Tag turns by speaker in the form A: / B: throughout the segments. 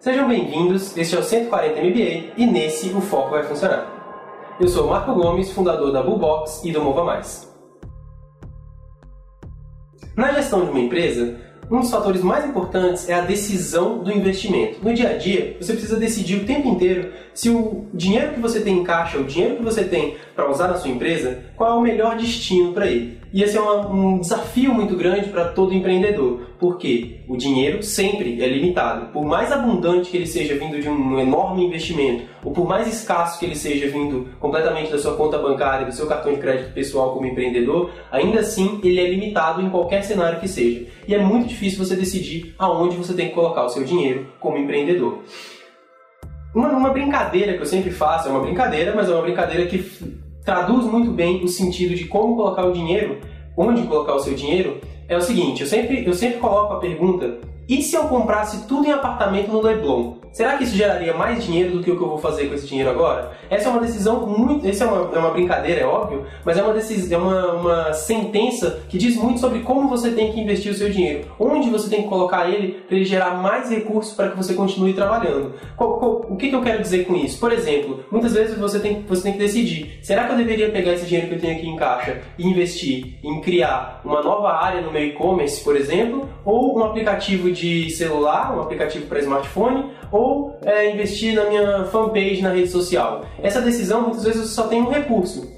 A: Sejam bem-vindos, este é o 140 MBA e nesse o foco vai funcionar. Eu sou Marco Gomes, fundador da Bullbox e do Mova Mais. Na gestão de uma empresa, um dos fatores mais importantes é a decisão do investimento. No dia a dia, você precisa decidir o tempo inteiro se o dinheiro que você tem em caixa, o dinheiro que você tem para usar na sua empresa, qual é o melhor destino para ele. E esse é um desafio muito grande para todo empreendedor, porque o dinheiro sempre é limitado. Por mais abundante que ele seja vindo de um enorme investimento, ou por mais escasso que ele seja vindo completamente da sua conta bancária, do seu cartão de crédito pessoal como empreendedor, ainda assim ele é limitado em qualquer cenário que seja. E é muito difícil você decidir aonde você tem que colocar o seu dinheiro como empreendedor. Uma, uma brincadeira que eu sempre faço, é uma brincadeira, mas é uma brincadeira que traduz muito bem o sentido de como colocar o dinheiro, onde colocar o seu dinheiro, é o seguinte, eu sempre, eu sempre coloco a pergunta, e se eu comprasse tudo em apartamento no Leblon? Será que isso geraria mais dinheiro do que o que eu vou fazer com esse dinheiro agora? Essa é uma decisão muito. Essa é uma, é uma brincadeira, é óbvio, mas é uma, decisão, é uma, uma sentença que diz muito sobre como você tem que investir o seu dinheiro. Onde você tem que colocar ele para ele gerar mais recursos para que você continue trabalhando. Qual, qual, o que, que, eu quero dizer com isso? Por exemplo, muitas vezes você tem, você tem que decidir: será que eu deveria pegar esse dinheiro que eu tenho aqui em caixa e investir em criar uma nova área no meu e-commerce, por exemplo, ou um aplicativo de celular, um aplicativo para smartphone? ou é, investir na minha fanpage na rede social. Essa decisão muitas vezes você só tem um recurso.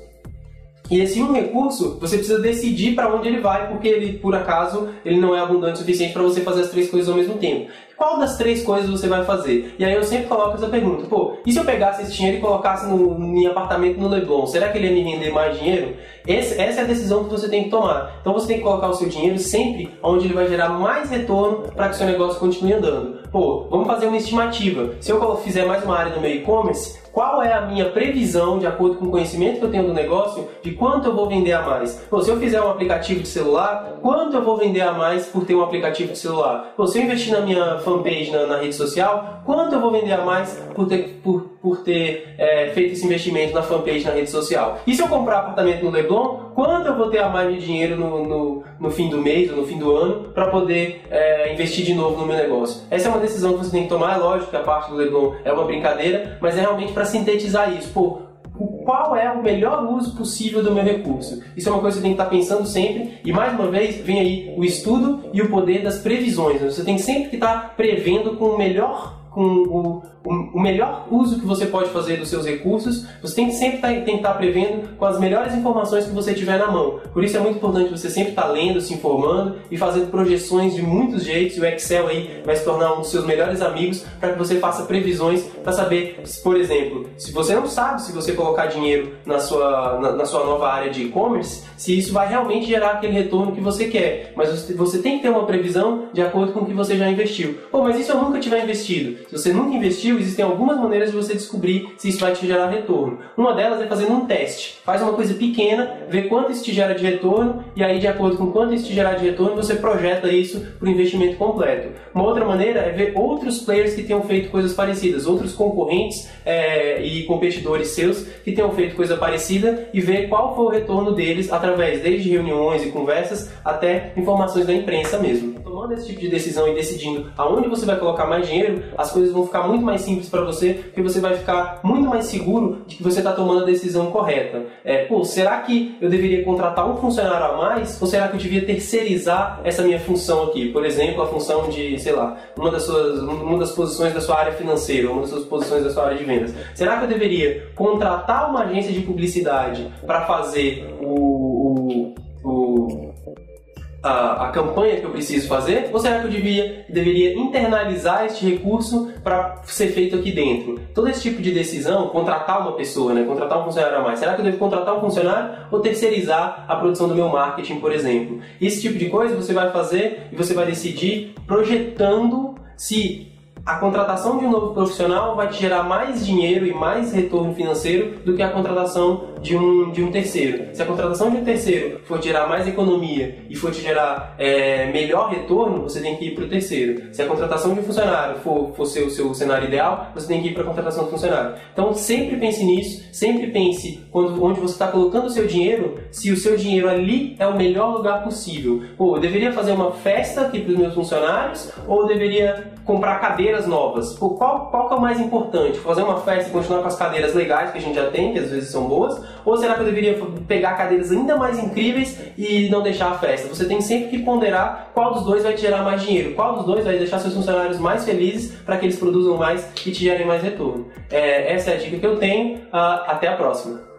A: E esse um recurso, você precisa decidir para onde ele vai, porque ele, por acaso, ele não é abundante o suficiente para você fazer as três coisas ao mesmo tempo qual das três coisas você vai fazer? E aí eu sempre coloco essa pergunta, pô, e se eu pegasse esse dinheiro e colocasse no, em apartamento no Leblon, será que ele ia me render mais dinheiro? Esse, essa é a decisão que você tem que tomar. Então você tem que colocar o seu dinheiro sempre onde ele vai gerar mais retorno para que seu negócio continue andando. Pô, vamos fazer uma estimativa. Se eu fizer mais uma área no meu e-commerce, qual é a minha previsão, de acordo com o conhecimento que eu tenho do negócio, de quanto eu vou vender a mais? Pô, se eu fizer um aplicativo de celular, quanto eu vou vender a mais por ter um aplicativo de celular? Pô, se eu investir na minha fanpage na, na, rede social, quanto eu vou vender a mais por ter, por, por ter é, feito esse investimento na fanpage na rede social? E se eu comprar apartamento no Leblon, quanto eu vou ter a mais de dinheiro no, no, no fim do mês ou no fim do ano para poder é, investir de novo no meu negócio? Essa é uma decisão que você tem que tomar, é lógico que a parte do Leblon é uma brincadeira, mas é realmente para sintetizar isso. Pô, qual é o melhor uso possível do meu recurso. Isso é uma coisa que você tem que estar pensando sempre. E mais uma vez, vem aí o estudo e o poder das previsões. Você tem sempre que estar prevendo com o melhor com o, o, melhor uso que você pode fazer dos seus recursos, você tem que sempre tá, estar tá prevendo com as melhores informações que você tiver na mão. Por isso é muito importante você sempre estar tá lendo, se informando e fazendo projeções de muitos jeitos. E o Excel aí vai se tornar um dos seus melhores amigos para que você faça previsões para saber, por exemplo, se você não sabe se você colocar dinheiro na sua, na, na sua nova área de e-commerce, se isso vai realmente gerar aquele retorno que você quer. Mas você, você tem que ter uma previsão de acordo com o que você já investiu. Pô, mas se eu nunca tiver investido? Se você nunca investiu, existem algumas maneiras de você descobrir se isso vai te gerar retorno. Uma delas é fazendo um teste. Faz uma coisa pequena, vê quanto isso te gera de retorno e aí, de acordo com quanto isso te gerar de retorno, você projeta isso para o investimento completo. Uma outra maneira é ver outros players que tenham feito coisas parecidas, outros concorrentes é, e competidores seus que tenham feito coisa parecida e ver qual foi o retorno deles através desde reuniões e conversas até informações da imprensa mesmo. Tomando esse tipo de decisão e decidindo aonde você vai colocar mais dinheiro, as coisas vão ficar muito mais simples para você, porque você vai ficar muito mais seguro de que você está tomando a decisão correta. É, pô, será que eu deveria contratar um funcionário a mais ou será que eu devia terceirizar essa minha função aqui? Por exemplo, a função de, sei lá, uma das suas, uma das posições da sua área financeira, uma das suas posições da sua área de vendas. Será que eu deveria contratar uma agência de publicidade para fazer o, o, o a, a, campanha que eu preciso fazer? Ou será que eu devia, deveria internalizar este recurso para ser feito aqui dentro? Todo esse tipo de decisão, contratar uma pessoa, né, contratar um funcionário a mais, será que eu devo contratar um funcionário ou terceirizar a produção do meu marketing, por exemplo? Esse tipo de coisa você vai fazer e você vai decidir projetando se a contratação de um novo profissional vai te gerar mais dinheiro e mais retorno financeiro do que a contratação de um, de um terceiro. Se a contratação de um terceiro for gerar mais economia e for te gerar é, melhor retorno, você tem que ir para o terceiro. Se a contratação de um funcionário for, for ser o seu cenário ideal, você tem que ir para a contratação do funcionário. Então sempre pense nisso, sempre pense quando, onde você está colocando o seu dinheiro, se o seu dinheiro ali é o melhor lugar possível. Pô, eu deveria fazer uma festa aqui para os meus funcionários ou eu deveria comprar cadeiras novas. Qual, qual que é o mais importante? Fazer uma festa e continuar com as cadeiras legais que a gente já tem, que às vezes são boas? Ou será que eu deveria pegar cadeiras ainda mais incríveis e não deixar a festa? Você tem sempre que ponderar qual dos dois vai te gerar mais dinheiro, qual dos dois vai deixar seus funcionários mais felizes para que eles produzam mais e te gerem mais retorno. É, essa é a dica que eu tenho. Uh, até a próxima.